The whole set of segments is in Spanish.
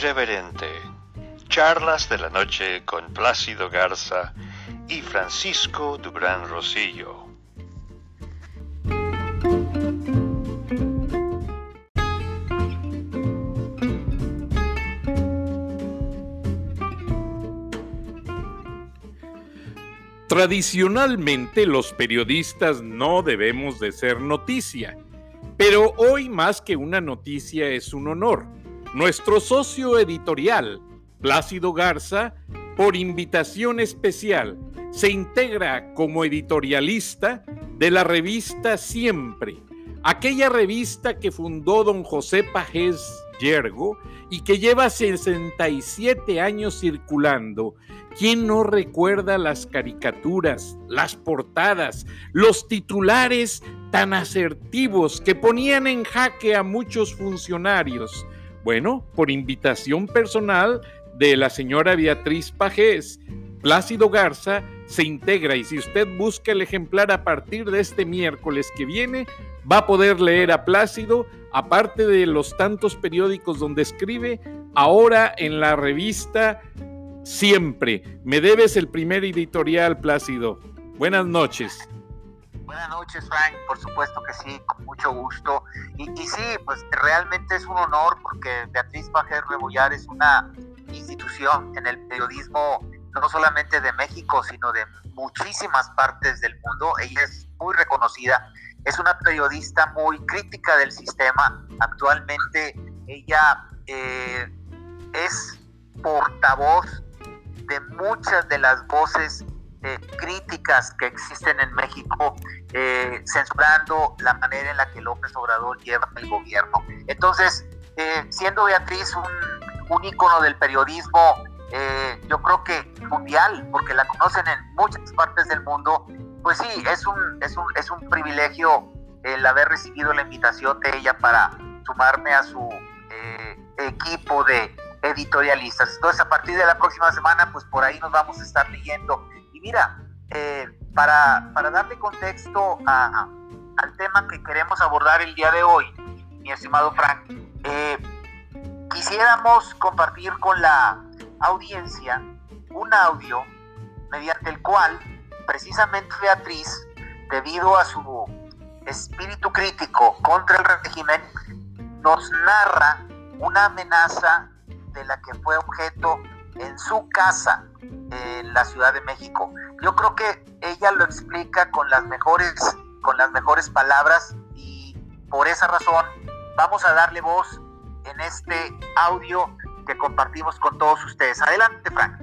Irreverente. Charlas de la noche con Plácido Garza y Francisco Dubrán Rosillo. Tradicionalmente los periodistas no debemos de ser noticia, pero hoy más que una noticia es un honor. Nuestro socio editorial, Plácido Garza, por invitación especial, se integra como editorialista de la revista Siempre, aquella revista que fundó don José Pajés Yergo y que lleva 67 años circulando ¿Quién no recuerda las caricaturas, las portadas, los titulares tan asertivos que ponían en jaque a muchos funcionarios? Bueno, por invitación personal de la señora Beatriz Pajés, Plácido Garza se integra y si usted busca el ejemplar a partir de este miércoles que viene, va a poder leer a Plácido, aparte de los tantos periódicos donde escribe, ahora en la revista siempre. Me debes el primer editorial, Plácido. Buenas noches. Buenas noches, Frank. Por supuesto que sí, con mucho gusto. Y, sí, pues realmente es un honor porque Beatriz Pajer Rebollar es una institución en el periodismo, no solamente de México, sino de muchísimas partes del mundo. Ella es muy reconocida. Es una periodista muy crítica del sistema. Actualmente ella eh, es portavoz de muchas de las voces eh, críticas que existen en México, eh, censurando la manera en la que López Obrador lleva el gobierno. Entonces, eh, siendo Beatriz un, un ícono del periodismo, yo creo que mundial, porque la conocen en muchas partes del mundo, pues sí, es un, es un, es un privilegio el haber recibido la invitación de ella para sumarme a su equipo de editorialistas. Entonces, a partir de la próxima semana, pues por ahí nos vamos a estar leyendo. Mira, eh, para, para, darle contexto a, al tema que queremos abordar el día de hoy, mi estimado Frank, eh, quisiéramos compartir con la audiencia un audio mediante el cual precisamente Beatriz, debido a su espíritu crítico contra el régimen, nos narra una amenaza de la que fue objeto en su casa en la Ciudad de México. Yo creo que ella lo explica con las mejores con las mejores palabras y por esa razón vamos a darle voz en este audio que compartimos con todos ustedes. Adelante, Frank.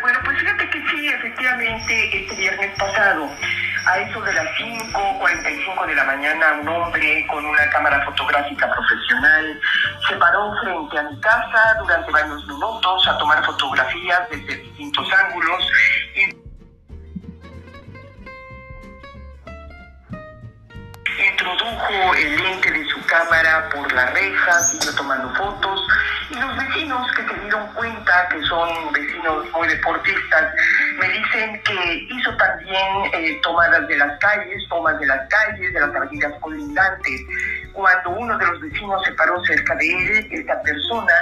Bueno, pues fíjate que sí, efectivamente, este viernes pasado a eso de las 5.45 de la mañana, un hombre con una cámara fotográfica profesional se paró frente a mi casa durante varios minutos a tomar fotografías desde distintos ángulos. Introdujo el lente de su cámara por la reja, siguió tomando fotos y los vecinos que se dieron cuenta que son vecinos muy deportistas me dicen que hizo también eh, tomadas de las calles, tomas de las calles, de las avenidas colindantes. Cuando uno de los vecinos se paró cerca de él, esta persona,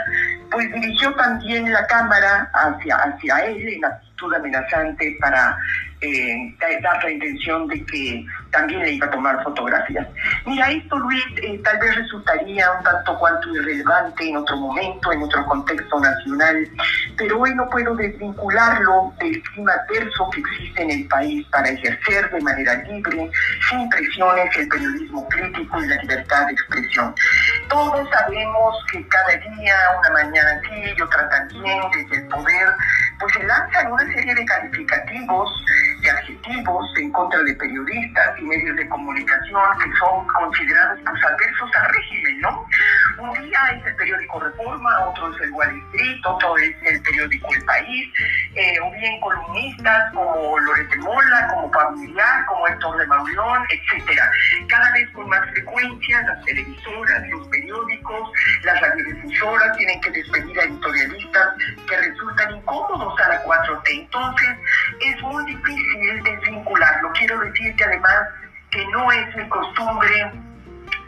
pues dirigió también la cámara hacia, hacia él en actitud amenazante para eh, la intención de que también le iba a tomar fotografías. Mira, esto, Luis, eh, tal vez resultaría un tanto cuanto irrelevante en otro momento, en otro contexto nacional, pero hoy no puedo desvincularlo del clima adverso que existe en el país para ejercer de manera libre, sin presiones, el periodismo crítico y la libertad de expresión. Todos sabemos que cada día, una mañana sí y otra también, desde el poder, pues se lanzan una serie de calificativos de adjetivos en contra de periodistas y medios de comunicación que son considerados pues, adversos al régimen, ¿no? Un día es el periódico Reforma, otro es el Wall Street, otro es el periódico El País, eh, o bien columnistas como Loreto Mola, como Familiar, como Héctor de Maurión, etcétera. Cada vez con más frecuencia las televisoras, los periódicos, las radiodifusoras tienen que despedir a editorialistas que resultan incómodos a la 4T. Entonces, es muy difícil desvincularlo. Quiero decir que además que no es mi costumbre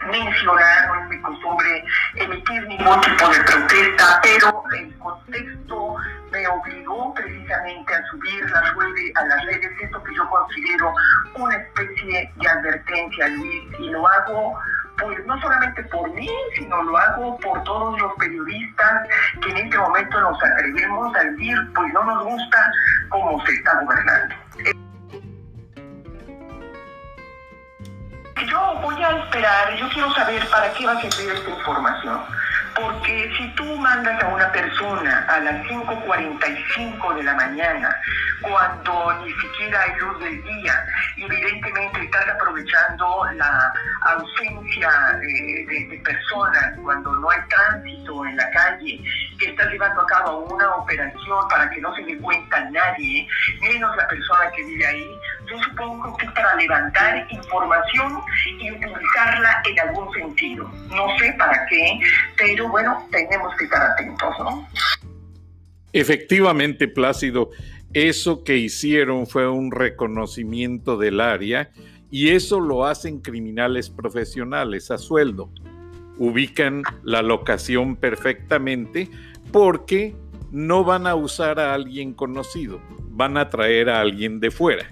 mencionar, no es mi costumbre emitir ningún tipo de protesta, pero el contexto me obligó precisamente a subir las redes, a las redes, esto que yo considero una especie de advertencia, Luis, y lo hago pues no solamente por mí, sino lo hago por todos los periodistas que en este momento nos atrevemos a decir, pues no nos gusta cómo se está gobernando. Yo voy a esperar, yo quiero saber para qué va a servir esta información. Porque si tú mandas a una persona a las 5.45 de la mañana, cuando ni siquiera hay luz del día, evidentemente estás aprovechando la ausencia de, personas, cuando no hay tránsito en la calle, que estás llevando a cabo una operación para que no se dé cuenta nadie, menos la persona que vive ahí, yo supongo que es para levantar información y utilizarla en algún sentido. No sé para qué, pero bueno, tenemos que estar atentos, ¿no? Efectivamente, Plácido, eso que hicieron fue un reconocimiento del área y eso lo hacen criminales profesionales a sueldo. Ubican la locación perfectamente porque no van a usar a alguien conocido, van a traer a alguien de fuera.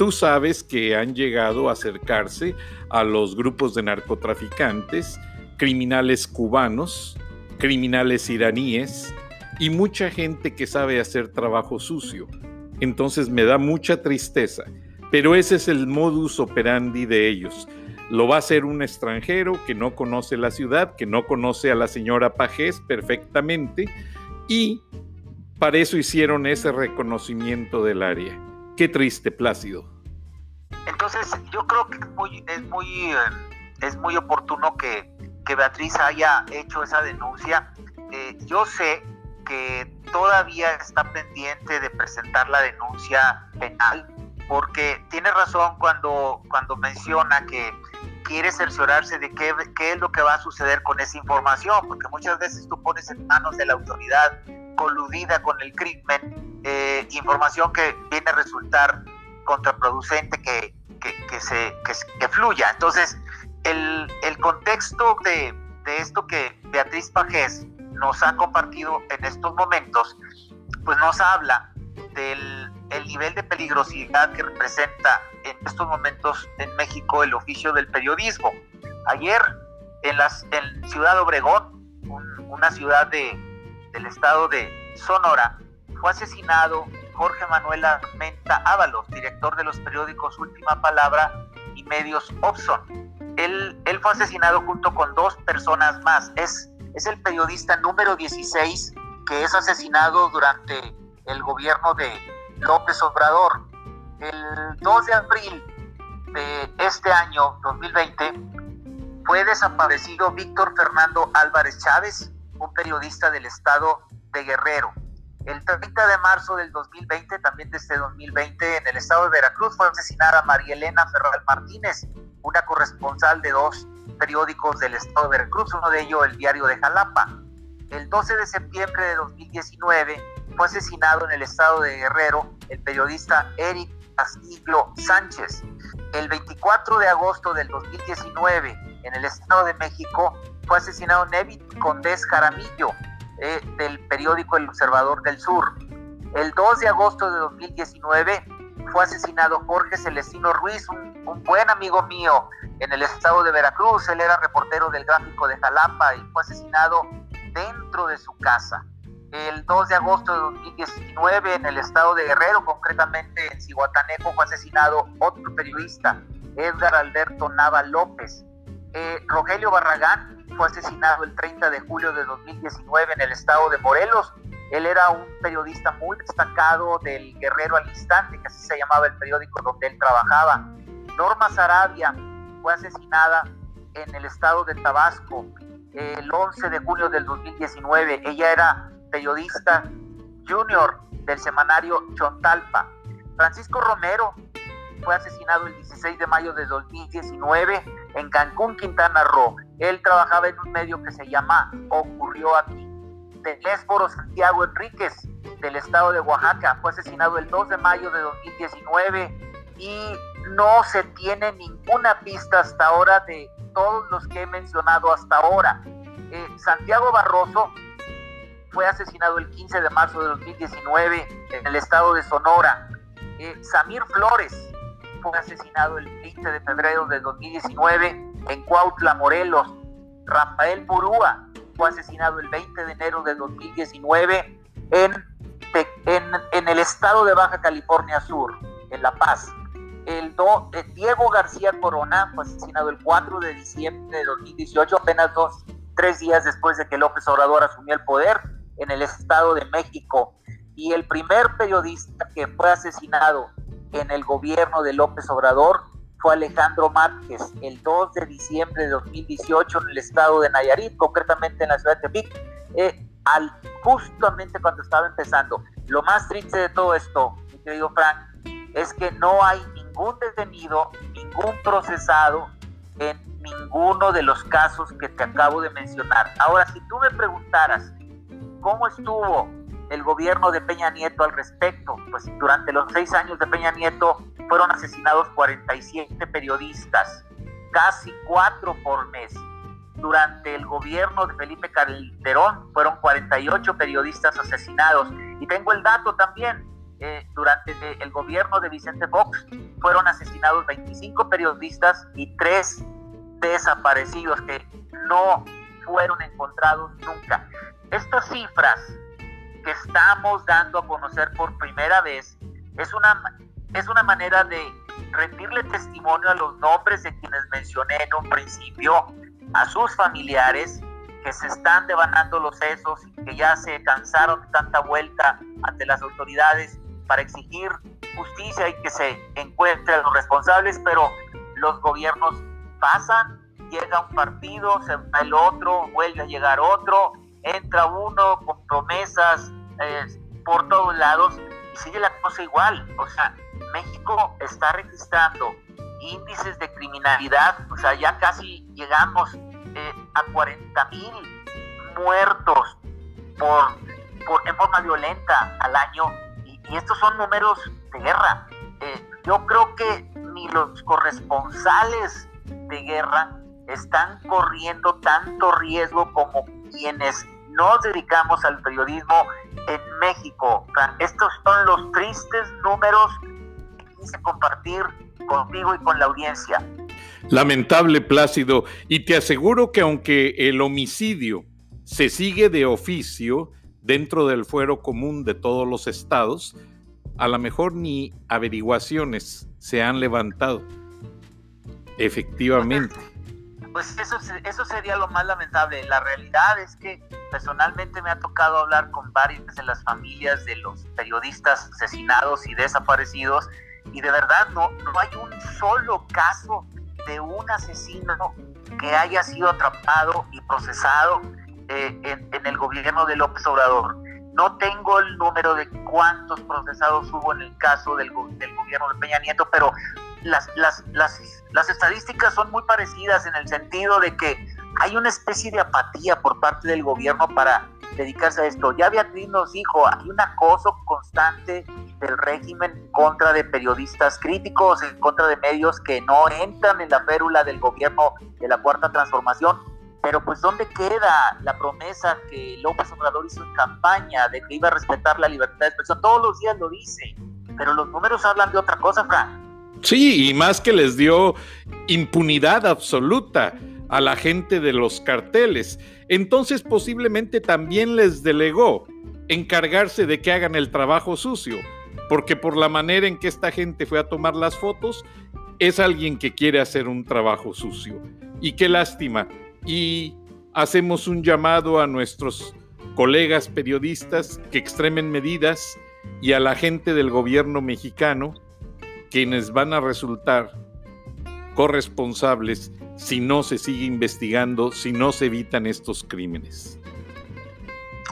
Tú sabes que han llegado a acercarse a los grupos de narcotraficantes criminales cubanos, criminales iraníes y mucha gente que sabe hacer trabajo sucio. Entonces me da mucha tristeza, pero ese es el modus operandi de ellos. Lo va a hacer un extranjero que no conoce la ciudad, que no conoce a la señora Pajés perfectamente y para eso hicieron ese reconocimiento del área. Qué triste, Plácido. Entonces, yo creo que es muy, es muy, eh, es muy oportuno que, que Beatriz haya hecho esa denuncia. Eh, yo sé que todavía está pendiente de presentar la denuncia penal, porque tiene razón cuando, cuando menciona que quiere cerciorarse de qué, qué es lo que va a suceder con esa información, porque muchas veces tú pones en manos de la autoridad coludida con el crimen eh, información que viene a resultar contraproducente, que, que, que se, que, que fluya. Entonces, el, contexto de, esto que Beatriz Pajés nos ha compartido en estos momentos, pues nos habla del nivel de peligrosidad que representa en estos momentos en México el oficio del periodismo. Ayer en, las, en Ciudad Obregón, una ciudad de, del estado de Sonora, fue asesinado Jorge Manuel Armenta Ábalos, director de los periódicos Última Palabra y Medios Opson. Él, fue asesinado junto con dos personas más. Es, es el periodista número 16 que es asesinado durante el gobierno de López Obrador. El 2 de abril de este año 2020 fue desaparecido Víctor Fernando Álvarez Chávez, un periodista del estado de Guerrero. El 30 de marzo del 2020, también de este 2020, en el estado de Veracruz fue asesinada María Elena Ferral Martínez, una corresponsal de dos periódicos del estado de Veracruz, uno de ellos el diario de Jalapa. El 12 de septiembre de 2019 fue asesinado en el estado de Guerrero el periodista Eric Castillo Sánchez. El 24 de agosto del 2019 en el estado de México fue asesinado Nevit Condés Jaramillo eh, del periódico El Observador del Sur. El 2 de agosto de 2019 fue asesinado Jorge Celestino Ruiz, un, buen amigo mío en el estado de Veracruz. Él era reportero del gráfico de Jalapa y fue asesinado dentro de su casa. El 2 de agosto de 2019 en el estado de Guerrero, concretamente en Cihuatanejo, fue asesinado otro periodista, Edgar Alberto Nava López. Eh, Rogelio Barragán fue asesinado el 30 de julio de 2019 en el estado de Morelos él era un periodista muy destacado del Guerrero al Instante, que así se llamaba el periódico donde él trabajaba. Norma Sarabia fue asesinada en el estado de Tabasco el 11 de julio del 2019. Ella era periodista junior del semanario Chontalpa. Francisco Romero fue asesinado el 16 de mayo de 2019 en Cancún, Quintana Roo. Él trabajaba en un medio que se llama Ocurrió aquí Telésforo Santiago Enríquez del estado de Oaxaca. Fue asesinado el 2 de mayo de 2019 y no se tiene ninguna pista hasta ahora de todos los que he mencionado hasta ahora. Eh, Santiago Barroso fue asesinado el 15 de marzo de 2019 en el estado de Sonora. Eh, Samir Flores fue asesinado el 20 de febrero de 2019 en Cuautla, Morelos. Rafael Purúa fue asesinado el 20 de enero de 2019 en, en, en el estado de Baja California Sur, en La Paz. El do, eh, Diego García Corona fue asesinado el 4 de diciembre de 2018, apenas dos, tres días después de que López Obrador asumió el poder en el Estado de México. Y el primer periodista que fue asesinado en el gobierno de López Obrador fue Alejandro Márquez el 2 de diciembre de 2018 en el estado de Nayarit, concretamente en la ciudad de Tepic, eh, al, justamente cuando estaba empezando. Lo más triste de todo esto, mi querido Frank, es que no hay ningún detenido, ningún procesado en ninguno de los casos que te acabo de mencionar. Ahora, si tú me preguntaras cómo estuvo el gobierno de Peña Nieto al respecto, pues durante los seis años de Peña Nieto fueron asesinados 47 periodistas, casi cuatro por mes. Durante el gobierno de Felipe Calderón fueron 48 periodistas asesinados. Y tengo el dato también, eh, durante el gobierno de Vicente Fox fueron asesinados 25 periodistas y tres desaparecidos que no fueron encontrados nunca. Estas cifras que estamos dando a conocer por primera vez es una, es una manera de rendirle testimonio a los nombres de quienes mencioné en un principio, a sus familiares que se están devanando los sesos y que ya se cansaron de tanta vuelta ante las autoridades para exigir justicia y que se encuentren los responsables, pero los gobiernos pasan, llega un partido, se va el otro, vuelve a llegar otro, entra uno con promesas eh, por todos lados y sigue la cosa igual. O sea, México está registrando índices de criminalidad, o sea, ya casi llegamos eh, a 40 mil muertos por, por, en forma violenta al año y, estos son números de guerra. Eh, yo creo que ni los corresponsales de guerra están corriendo tanto riesgo como quienes nos dedicamos al periodismo en México. Estos son los tristes números que quise compartir contigo y con la audiencia. Lamentable, Plácido, y te aseguro que aunque el homicidio se sigue de oficio dentro del fuero común de todos los estados, a lo mejor ni averiguaciones se han levantado. Efectivamente pues eso, eso sería lo más lamentable. La realidad es que personalmente me ha tocado hablar con varias de las familias de los periodistas asesinados y desaparecidos y de verdad no, no hay un solo caso de un asesino que haya sido atrapado y procesado eh, en, el gobierno de López Obrador. No tengo el número de cuántos procesados hubo en el caso del, del gobierno de Peña Nieto, pero las, las, las, las estadísticas son muy parecidas en el sentido de que hay una especie de apatía por parte del gobierno para dedicarse a esto. Ya Beatriz nos dijo, hay un acoso constante del régimen contra de periodistas críticos, en contra de medios que no entran en la férula del gobierno de la Cuarta Transformación. Pero pues ¿dónde queda la promesa que López Obrador hizo en campaña de que iba a respetar la libertad de expresión? Todos los días lo dice, pero los números hablan de otra cosa, Frank. Sí, y más que les dio impunidad absoluta a la gente de los carteles. Entonces posiblemente también les delegó encargarse de que hagan el trabajo sucio, porque por la manera en que esta gente fue a tomar las fotos, es alguien que quiere hacer un trabajo sucio. Y qué lástima. Y hacemos un llamado a nuestros colegas periodistas que extremen medidas y a la gente del gobierno mexicano quienes van a resultar corresponsables si no se sigue investigando, si no se evitan estos crímenes.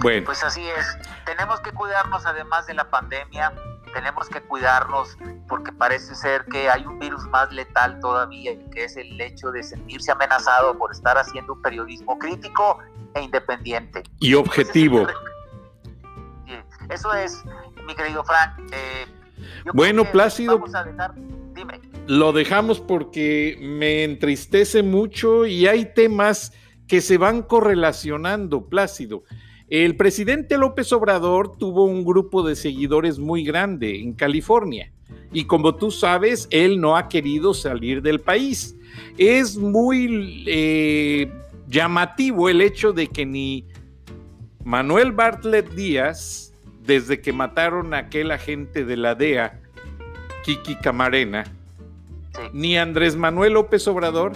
Bueno. Pues así es. Tenemos que cuidarnos además de la pandemia, tenemos que cuidarnos porque parece ser que hay un virus más letal todavía, que es el hecho de sentirse amenazado por estar haciendo un periodismo crítico e independiente. Y objetivo. Eso es, mi querido Frank. Eh, bueno, Plácido. lo dejamos porque me entristece mucho y hay temas que se van correlacionando, Plácido. El presidente López Obrador tuvo un grupo de seguidores muy grande en California y como tú sabes, él no ha querido salir del país. Es muy eh, llamativo el hecho de que ni Manuel Bartlett Díaz, desde que mataron a aquel agente de la DEA, Kiki Camarena, ni Andrés Manuel López Obrador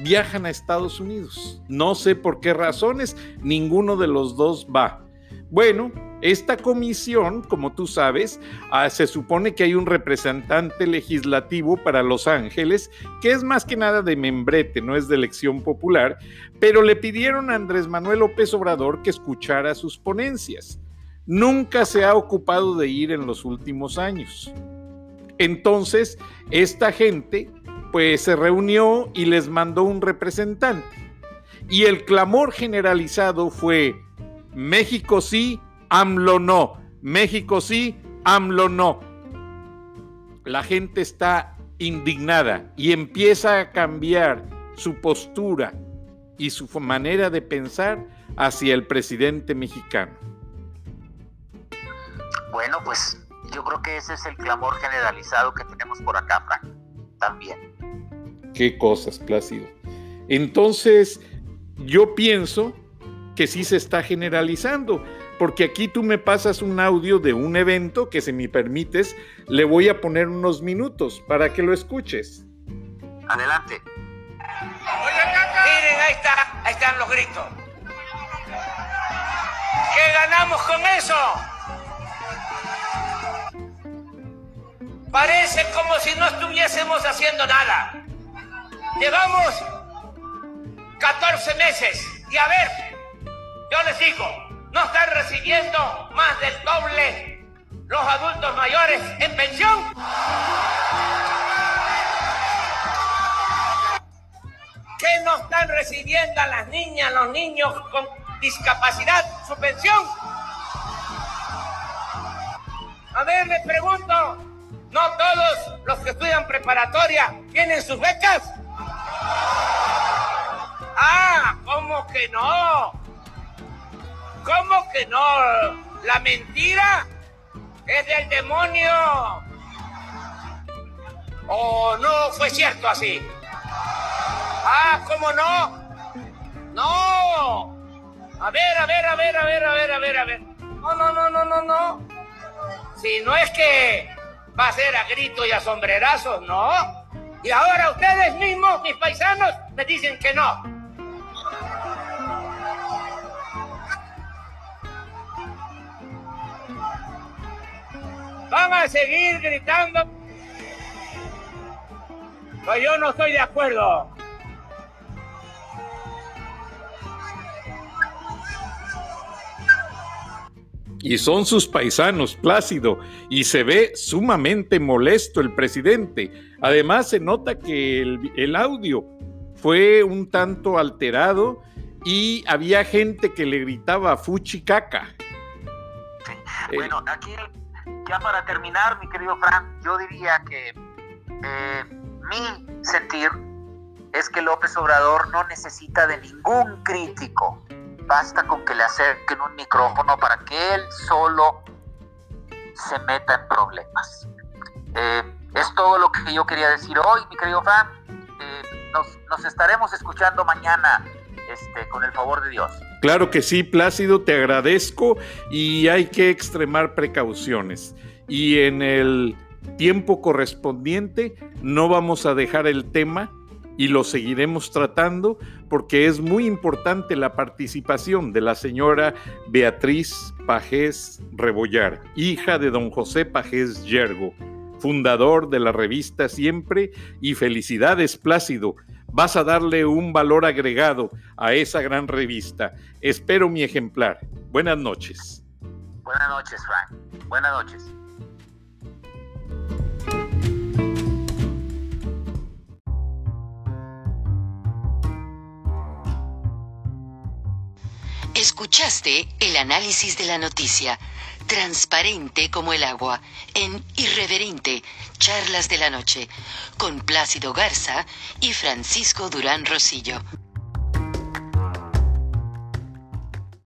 viajan a Estados Unidos. No sé por qué razones, ninguno de los dos va. Bueno, esta comisión, como tú sabes, ah, se supone que hay un representante legislativo para Los Ángeles, que es más que nada de membrete, no es de elección popular, pero le pidieron a Andrés Manuel López Obrador que escuchara sus ponencias. Nunca se ha ocupado de ir en los últimos años. Entonces, esta gente pues se reunió y les mandó un representante. Y el clamor generalizado fue, México sí, AMLO no, México sí, AMLO no. La gente está indignada y empieza a cambiar su postura y su manera de pensar hacia el presidente mexicano. Pues yo creo que ese es el clamor generalizado que tenemos por acá, Frank, también. Qué cosas, Plácido. Entonces, yo pienso que sí se está generalizando, porque aquí tú me pasas un audio de un evento que, si me permites, le voy a poner unos minutos para que lo escuches. Adelante. Miren, ahí está, ahí están los gritos. ¿Qué ganamos con eso? Parece como si no estuviésemos haciendo nada. Llevamos 14 meses y a ver, yo les digo, no están recibiendo más del doble los adultos mayores en pensión. ¿Qué no están recibiendo a las niñas, los niños con discapacidad su pensión? A ver, les pregunto, ¿no todos los que estudian preparatoria tienen sus becas? Ah, ¿cómo que no? ¿Cómo que no? La mentira es del demonio. ¿O no fue cierto así? Ah, ¿cómo no? No. A ver, a ver, a ver, a ver, a ver, a ver, a ver. No, no, no, no, no, no. Si no es que va a ser a grito y a sombrerazos, no. Y ahora ustedes mismos, mis paisanos, me dicen que no. Van a seguir gritando. Pues yo no estoy de acuerdo. Y son sus paisanos, Plácido, y se ve sumamente molesto el presidente. Además, se nota que el, audio fue un tanto alterado y había gente que le gritaba fuchi caca. Eh, bueno, aquí ya para terminar, mi querido Frank, yo diría que eh, mi sentir es que López Obrador no necesita de ningún crítico basta con que le acerquen un micrófono para que él solo se meta en problemas. Eh, es todo lo que yo quería decir hoy, mi querido Fran. Eh, nos, estaremos escuchando mañana este, con el favor de Dios. Claro que sí, Plácido, te agradezco y hay que extremar precauciones. Y en el tiempo correspondiente no vamos a dejar el tema y lo seguiremos tratando porque es muy importante la participación de la señora Beatriz Pajés Rebollar, hija de don José Pajés Yergo, fundador de la revista Siempre y felicidades Plácido. Vas a darle un valor agregado a esa gran revista. Espero mi ejemplar. Buenas noches. Buenas noches, Frank. Buenas noches. Escuchaste el análisis de la noticia transparente como el agua, en Irreverente, Charlas de la Noche, con Plácido Garza y Francisco Durán Rosillo.